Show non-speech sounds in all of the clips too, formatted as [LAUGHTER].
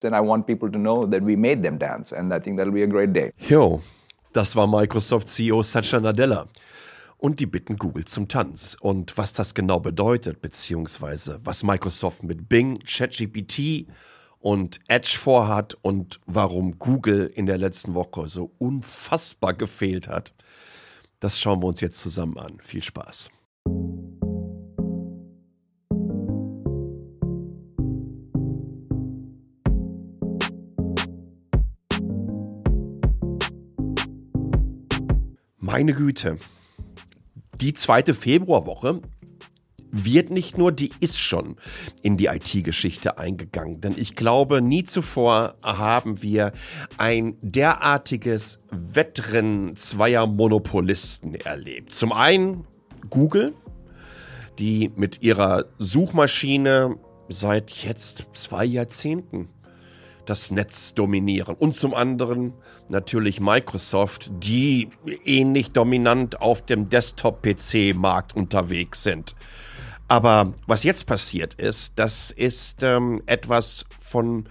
then I want people to know that we made them dance. And I think that'll be a great day. Jo, das war Microsoft CEO Satya Nadella. Und die bitten Google zum Tanz. Und was das genau bedeutet, beziehungsweise was Microsoft mit Bing, ChatGPT und Edge vorhat und warum Google in der letzten Woche so unfassbar gefehlt hat, das schauen wir uns jetzt zusammen an. Viel Spaß. Meine Güte. Die zweite Februarwoche wird nicht nur, die ist schon in die IT-Geschichte eingegangen. Denn ich glaube, nie zuvor haben wir ein derartiges Wettrennen zweier Monopolisten erlebt. Zum einen Google, die mit ihrer Suchmaschine seit jetzt zwei Jahrzehnten das Netz dominieren. Und zum anderen natürlich Microsoft, die ähnlich dominant auf dem Desktop-PC-Markt unterwegs sind. Aber was jetzt passiert ist, das ist ähm, etwas von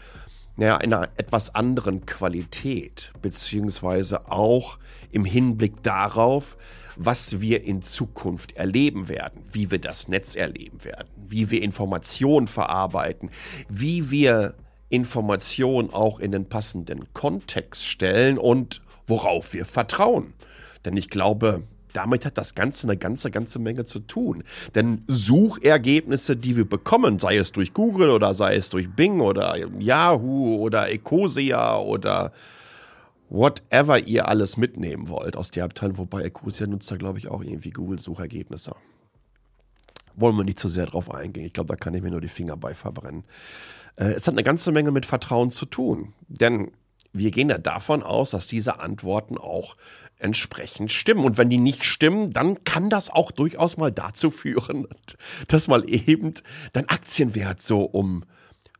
ja, einer etwas anderen Qualität, beziehungsweise auch im Hinblick darauf, was wir in Zukunft erleben werden, wie wir das Netz erleben werden, wie wir Informationen verarbeiten, wie wir Information auch in den passenden Kontext stellen und worauf wir vertrauen. Denn ich glaube, damit hat das Ganze eine ganze, ganze Menge zu tun. Denn Suchergebnisse, die wir bekommen, sei es durch Google oder sei es durch Bing oder Yahoo oder Ecosia oder whatever ihr alles mitnehmen wollt aus der Abteilung, wobei Ecosia nutzt da, glaube ich, auch irgendwie Google-Suchergebnisse. Wollen wir nicht zu sehr drauf eingehen. Ich glaube, da kann ich mir nur die Finger bei verbrennen. Äh, es hat eine ganze Menge mit Vertrauen zu tun. Denn wir gehen ja davon aus, dass diese Antworten auch entsprechend stimmen. Und wenn die nicht stimmen, dann kann das auch durchaus mal dazu führen, [LAUGHS] dass mal eben dein Aktienwert so um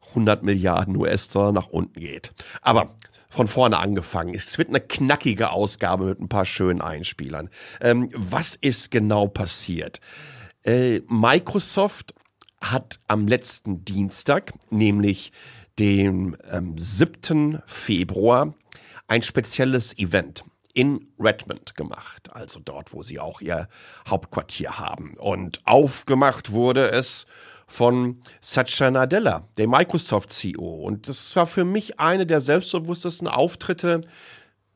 100 Milliarden US-Dollar nach unten geht. Aber von vorne angefangen. Es wird eine knackige Ausgabe mit ein paar schönen Einspielern. Ähm, was ist genau passiert? Äh, Microsoft hat am letzten Dienstag, nämlich dem ähm, 7. Februar, ein spezielles Event in Redmond gemacht, also dort, wo sie auch ihr Hauptquartier haben. Und aufgemacht wurde es von Satya Nadella, dem Microsoft-CEO. Und das war für mich eine der selbstbewusstesten Auftritte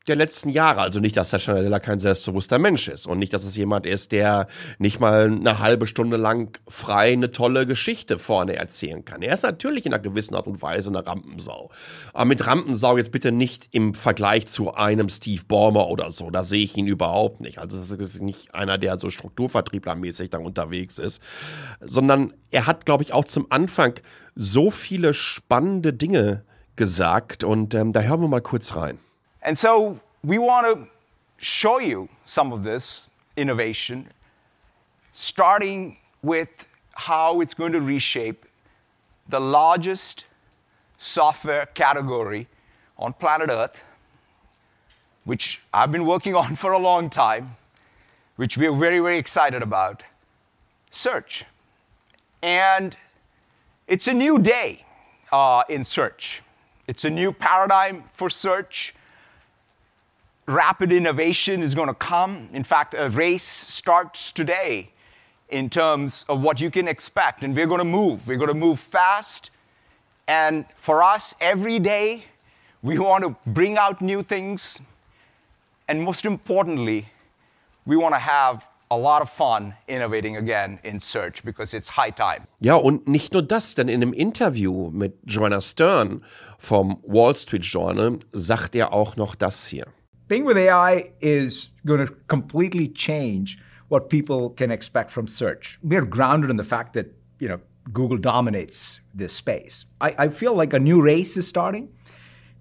der letzten Jahre. Also nicht, dass Sascha Nadella kein selbstbewusster Mensch ist und nicht, dass es jemand ist, der nicht mal eine halbe Stunde lang frei eine tolle Geschichte vorne erzählen kann. Er ist natürlich in einer gewissen Art und Weise eine Rampensau. Aber mit Rampensau jetzt bitte nicht im Vergleich zu einem Steve Ballmer oder so. Da sehe ich ihn überhaupt nicht. Also es ist nicht einer, der so strukturvertrieblermäßig da unterwegs ist, sondern er hat, glaube ich, auch zum Anfang so viele spannende Dinge gesagt und ähm, da hören wir mal kurz rein. And so we want to show you some of this innovation, starting with how it's going to reshape the largest software category on planet Earth, which I've been working [LAUGHS] on for a long time, which we're very, very excited about search. And it's a new day uh, in search. It's a new paradigm for search rapid innovation is going to come. In fact, a race starts today in terms of what you can expect. And we're going to move. We're going to move fast. And for us, every day, we want to bring out new things. And most importantly, we want to have a lot of fun innovating again in search because it's high time. Ja, und nicht nur das, denn in einem Interview mit Joanna Stern vom Wall Street Journal sagt er auch noch das hier. Bing with AI is going to completely change what people can expect from search. We're grounded in the fact that, you know, Google dominates this space. I, I feel like a new race is starting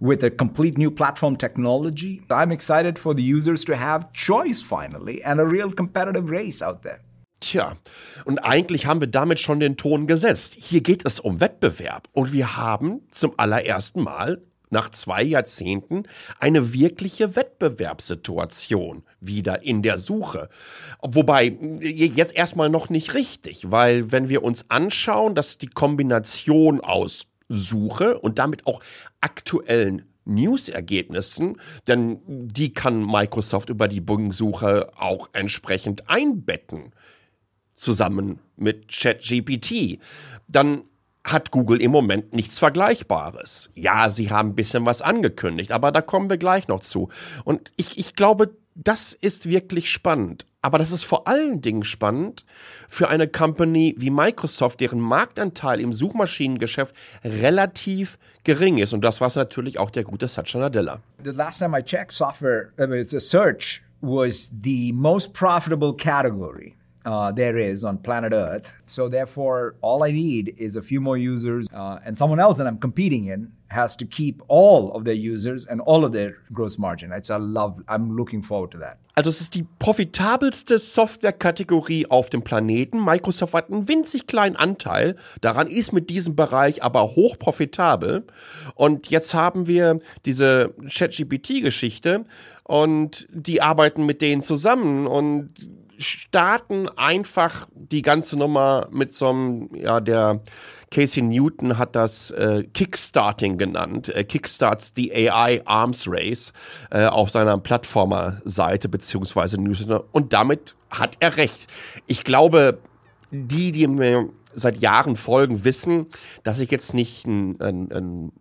with a complete new platform technology. I'm excited for the users to have choice finally and a real competitive race out there. Tja, und eigentlich haben wir damit schon den Ton gesetzt. Hier geht es um Wettbewerb und wir haben zum allerersten Mal nach zwei Jahrzehnten eine wirkliche Wettbewerbssituation wieder in der Suche. Wobei jetzt erstmal noch nicht richtig, weil wenn wir uns anschauen, dass die Kombination aus Suche und damit auch aktuellen News-Ergebnissen, denn die kann Microsoft über die Bing-Suche auch entsprechend einbetten, zusammen mit ChatGPT. Dann hat Google im Moment nichts Vergleichbares. Ja, sie haben ein bisschen was angekündigt, aber da kommen wir gleich noch zu. Und ich, ich glaube, das ist wirklich spannend. Aber das ist vor allen Dingen spannend für eine Company wie Microsoft, deren Marktanteil im Suchmaschinengeschäft relativ gering ist. Und das war natürlich auch der gute Satya Nadella. The last time I checked, software, I mean, search was the most profitable category. Uh, there is on planet Earth. So, therefore, all I need is a few more users, uh, and someone else that I'm competing in has to keep all of their users and all of their gross margin. It's a love. I'm looking forward to that. Also es ist die profitabelste Softwarekategorie auf dem Planeten. Microsoft hat einen winzig kleinen Anteil. Daran ist mit diesem Bereich aber hoch profitabel. Und jetzt haben wir diese ChatGPT-Geschichte und die arbeiten mit denen zusammen und starten einfach die ganze Nummer mit so einem, ja, der Casey Newton hat das äh, Kickstarting genannt. Äh, Kickstarts the AI Arms Race äh, auf seiner Plattformer-Seite beziehungsweise Newsletter. Und damit hat er recht. Ich glaube, die, die mir seit Jahren folgen, wissen, dass ich jetzt nicht ein, ein, ein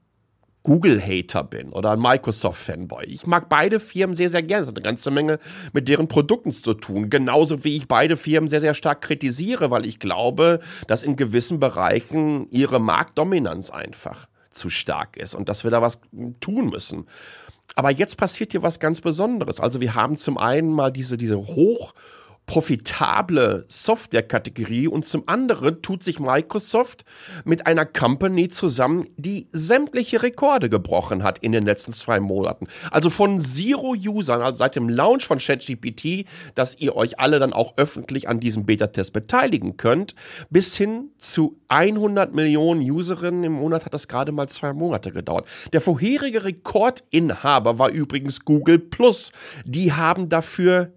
Google-Hater bin oder ein Microsoft-Fanboy. Ich mag beide Firmen sehr, sehr gerne. Das hat eine ganze Menge mit deren Produkten zu tun. Genauso wie ich beide Firmen sehr, sehr stark kritisiere, weil ich glaube, dass in gewissen Bereichen ihre Marktdominanz einfach zu stark ist und dass wir da was tun müssen. Aber jetzt passiert hier was ganz Besonderes. Also wir haben zum einen mal diese, diese hoch profitable Softwarekategorie und zum anderen tut sich Microsoft mit einer Company zusammen, die sämtliche Rekorde gebrochen hat in den letzten zwei Monaten. Also von Zero Usern, also seit dem Launch von ChatGPT, dass ihr euch alle dann auch öffentlich an diesem Beta-Test beteiligen könnt, bis hin zu 100 Millionen Userinnen im Monat hat das gerade mal zwei Monate gedauert. Der vorherige Rekordinhaber war übrigens Google Plus. Die haben dafür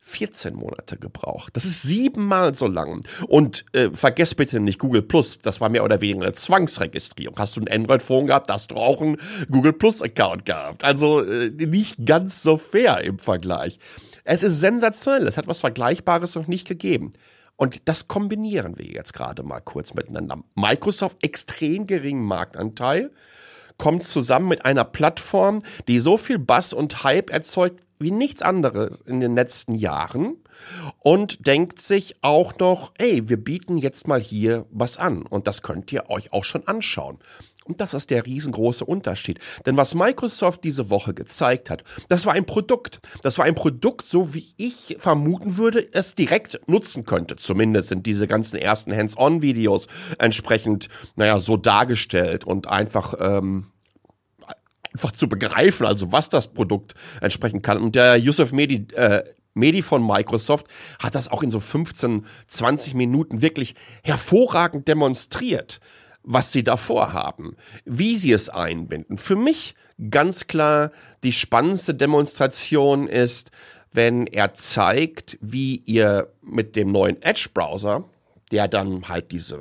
14 Monate gebraucht. Das ist siebenmal so lang. Und äh, vergesst bitte nicht Google Plus, das war mehr oder weniger eine Zwangsregistrierung. Hast du ein Android-Phone gehabt, hast du auch einen Google Plus-Account gehabt. Also äh, nicht ganz so fair im Vergleich. Es ist sensationell, es hat was Vergleichbares noch nicht gegeben. Und das kombinieren wir jetzt gerade mal kurz miteinander. Microsoft extrem geringen Marktanteil kommt zusammen mit einer Plattform, die so viel Bass und Hype erzeugt wie nichts anderes in den letzten Jahren und denkt sich auch noch, ey, wir bieten jetzt mal hier was an und das könnt ihr euch auch schon anschauen. Und das ist der riesengroße Unterschied. Denn was Microsoft diese Woche gezeigt hat, das war ein Produkt. Das war ein Produkt, so wie ich vermuten würde, es direkt nutzen könnte. Zumindest sind diese ganzen ersten Hands-on-Videos entsprechend, naja, so dargestellt und einfach, ähm, einfach zu begreifen, also was das Produkt entsprechend kann. Und der Yusuf Medi, äh, Medi von Microsoft hat das auch in so 15, 20 Minuten wirklich hervorragend demonstriert, was sie da vorhaben, wie sie es einbinden. Für mich ganz klar die spannendste Demonstration ist, wenn er zeigt, wie ihr mit dem neuen Edge-Browser, der dann halt diese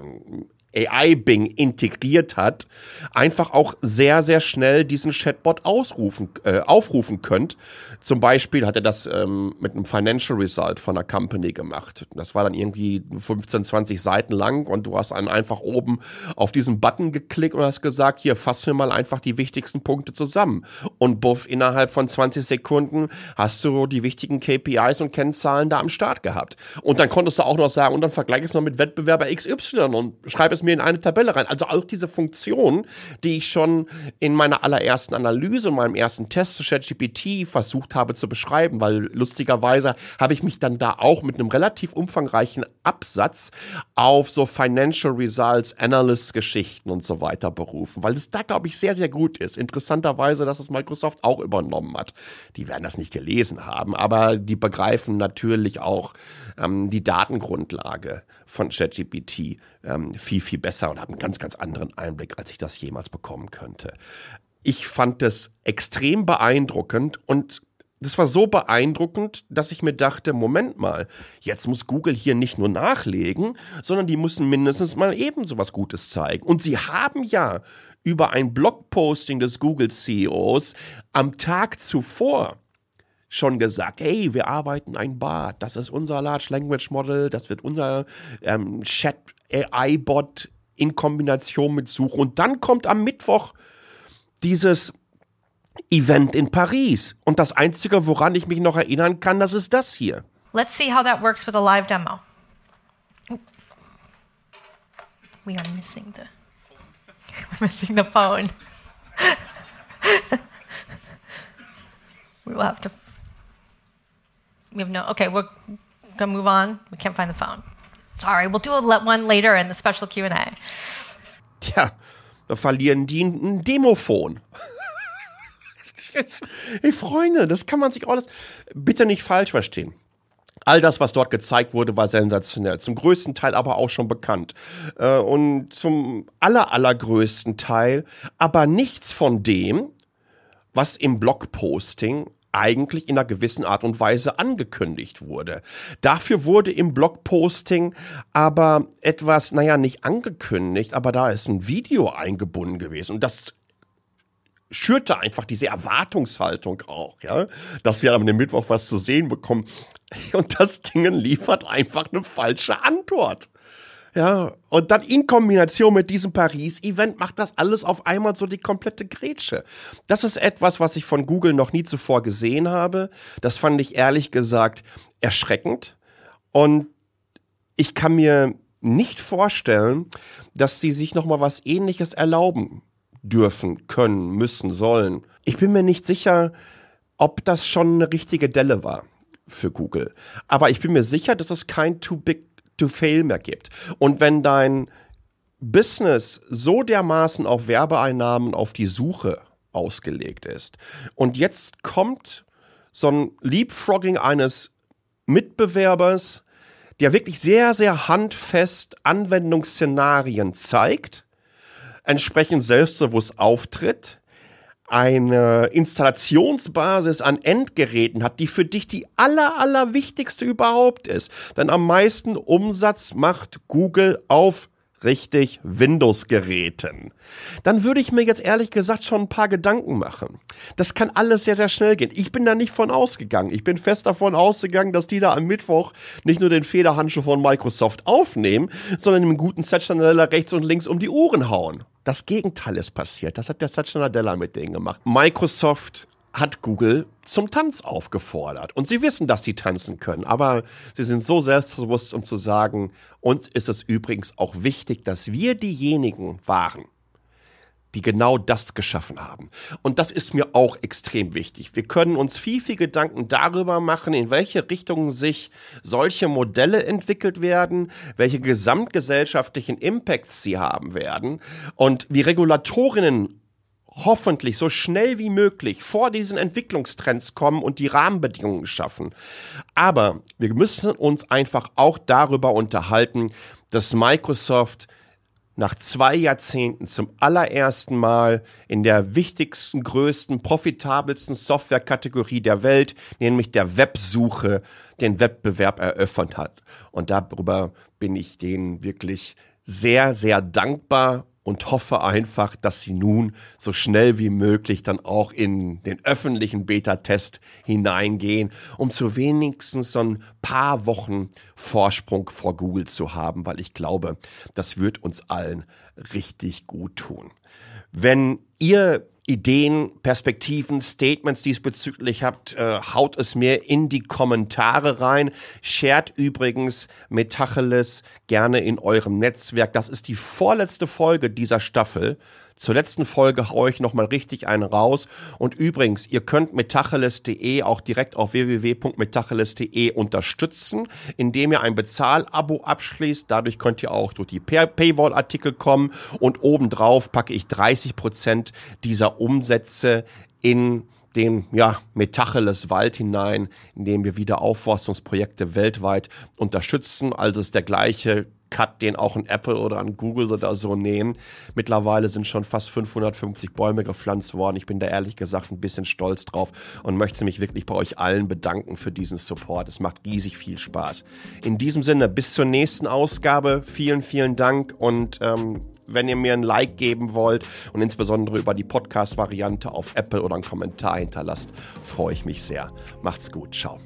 AI-Bing integriert hat, einfach auch sehr, sehr schnell diesen Chatbot ausrufen, äh, aufrufen könnt. Zum Beispiel hat er das ähm, mit einem Financial Result von einer Company gemacht. Das war dann irgendwie 15, 20 Seiten lang und du hast dann einfach oben auf diesen Button geklickt und hast gesagt, hier, fass mir mal einfach die wichtigsten Punkte zusammen. Und buff, innerhalb von 20 Sekunden hast du die wichtigen KPIs und Kennzahlen da am Start gehabt. Und dann konntest du auch noch sagen, und dann vergleich es noch mit Wettbewerber XY und schreib es es mir in eine Tabelle rein. Also auch diese Funktion, die ich schon in meiner allerersten Analyse, in meinem ersten Test zu ChatGPT versucht habe zu beschreiben, weil lustigerweise habe ich mich dann da auch mit einem relativ umfangreichen Absatz auf so Financial Results, Analyst Geschichten und so weiter berufen, weil es da, glaube ich, sehr, sehr gut ist. Interessanterweise, dass es Microsoft auch übernommen hat. Die werden das nicht gelesen haben, aber die begreifen natürlich auch ähm, die Datengrundlage von ChatGPT ähm, viel, viel besser und habe einen ganz, ganz anderen Einblick, als ich das jemals bekommen könnte. Ich fand es extrem beeindruckend und das war so beeindruckend, dass ich mir dachte, Moment mal, jetzt muss Google hier nicht nur nachlegen, sondern die müssen mindestens mal eben so was Gutes zeigen. Und sie haben ja über ein Blogposting des Google CEOs am Tag zuvor schon gesagt, hey, wir arbeiten ein Bot, das ist unser Large Language Model, das wird unser ähm, Chat AI-Bot in Kombination mit Suche. Und dann kommt am Mittwoch dieses Event in Paris. Und das Einzige, woran ich mich noch erinnern kann, das ist das hier. Let's see how that works with a live demo. We are missing the [LAUGHS] we're missing the phone. [LAUGHS] we will have to we have no okay, we're gonna move on. We can't find the phone. Sorry, we'll do a one later in the special Q&A. Tja, da verlieren die ein Demophon. [LAUGHS] Hey Freunde, das kann man sich alles bitte nicht falsch verstehen. All das, was dort gezeigt wurde, war sensationell. Zum größten Teil aber auch schon bekannt. Äh, und zum aller, allergrößten Teil aber nichts von dem, was im Blogposting eigentlich in einer gewissen Art und Weise angekündigt wurde. Dafür wurde im Blogposting aber etwas, naja, nicht angekündigt, aber da ist ein Video eingebunden gewesen. Und das schürte einfach diese Erwartungshaltung auch, ja, dass wir am Mittwoch was zu sehen bekommen. Und das Ding liefert einfach eine falsche Antwort. Ja, und dann in Kombination mit diesem Paris-Event macht das alles auf einmal so die komplette Grätsche. Das ist etwas, was ich von Google noch nie zuvor gesehen habe. Das fand ich ehrlich gesagt erschreckend. Und ich kann mir nicht vorstellen, dass sie sich noch mal was ähnliches erlauben dürfen, können, müssen, sollen. Ich bin mir nicht sicher, ob das schon eine richtige Delle war für Google. Aber ich bin mir sicher, dass es kein Too Big to Fail mehr gibt. Und wenn dein Business so dermaßen auf Werbeeinnahmen auf die Suche ausgelegt ist und jetzt kommt so ein Leapfrogging eines Mitbewerbers, der wirklich sehr, sehr handfest Anwendungsszenarien zeigt, entsprechend selbstbewusst auftritt, eine Installationsbasis an Endgeräten hat, die für dich die aller, aller wichtigste überhaupt ist. Denn am meisten Umsatz macht Google auf richtig Windows-Geräten, dann würde ich mir jetzt ehrlich gesagt schon ein paar Gedanken machen. Das kann alles sehr, sehr schnell gehen. Ich bin da nicht von ausgegangen. Ich bin fest davon ausgegangen, dass die da am Mittwoch nicht nur den Federhandschuh von Microsoft aufnehmen, sondern im guten Satya Nadella rechts und links um die Uhren hauen. Das Gegenteil ist passiert. Das hat der Satya Nadella mit denen gemacht. Microsoft hat Google zum Tanz aufgefordert. Und sie wissen, dass sie tanzen können, aber sie sind so selbstbewusst, um zu sagen, uns ist es übrigens auch wichtig, dass wir diejenigen waren, die genau das geschaffen haben. Und das ist mir auch extrem wichtig. Wir können uns viel, viel Gedanken darüber machen, in welche Richtung sich solche Modelle entwickelt werden, welche gesamtgesellschaftlichen Impacts sie haben werden und wie Regulatorinnen hoffentlich so schnell wie möglich vor diesen Entwicklungstrends kommen und die Rahmenbedingungen schaffen. Aber wir müssen uns einfach auch darüber unterhalten, dass Microsoft nach zwei Jahrzehnten zum allerersten Mal in der wichtigsten, größten, profitabelsten Softwarekategorie der Welt, nämlich der Websuche, den Wettbewerb eröffnet hat. Und darüber bin ich denen wirklich sehr, sehr dankbar und hoffe einfach, dass sie nun so schnell wie möglich dann auch in den öffentlichen Beta-Test hineingehen, um zu wenigstens so ein paar Wochen Vorsprung vor Google zu haben, weil ich glaube, das wird uns allen richtig gut tun. Wenn ihr Ideen, Perspektiven, Statements diesbezüglich habt, äh, haut es mir in die Kommentare rein. Shared übrigens Metacheles gerne in eurem Netzwerk. Das ist die vorletzte Folge dieser Staffel. Zur letzten Folge haue ich nochmal richtig einen raus. Und übrigens, ihr könnt metacheles.de auch direkt auf www.metacheles.de unterstützen, indem ihr ein Bezahlabo abschließt. Dadurch könnt ihr auch durch die Paywall-Artikel kommen. Und obendrauf packe ich 30 Prozent dieser Umsätze in den ja, Metacheles Wald hinein, indem wir wieder Aufforstungsprojekte weltweit unterstützen. Also ist der gleiche Cut, den auch ein Apple oder ein Google oder so nehmen. Mittlerweile sind schon fast 550 Bäume gepflanzt worden. Ich bin da ehrlich gesagt ein bisschen stolz drauf und möchte mich wirklich bei euch allen bedanken für diesen Support. Es macht riesig viel Spaß. In diesem Sinne, bis zur nächsten Ausgabe. Vielen, vielen Dank und ähm, wenn ihr mir ein Like geben wollt und insbesondere über die Podcast-Variante auf Apple oder einen Kommentar hinterlasst, freue ich mich sehr. Macht's gut. Ciao.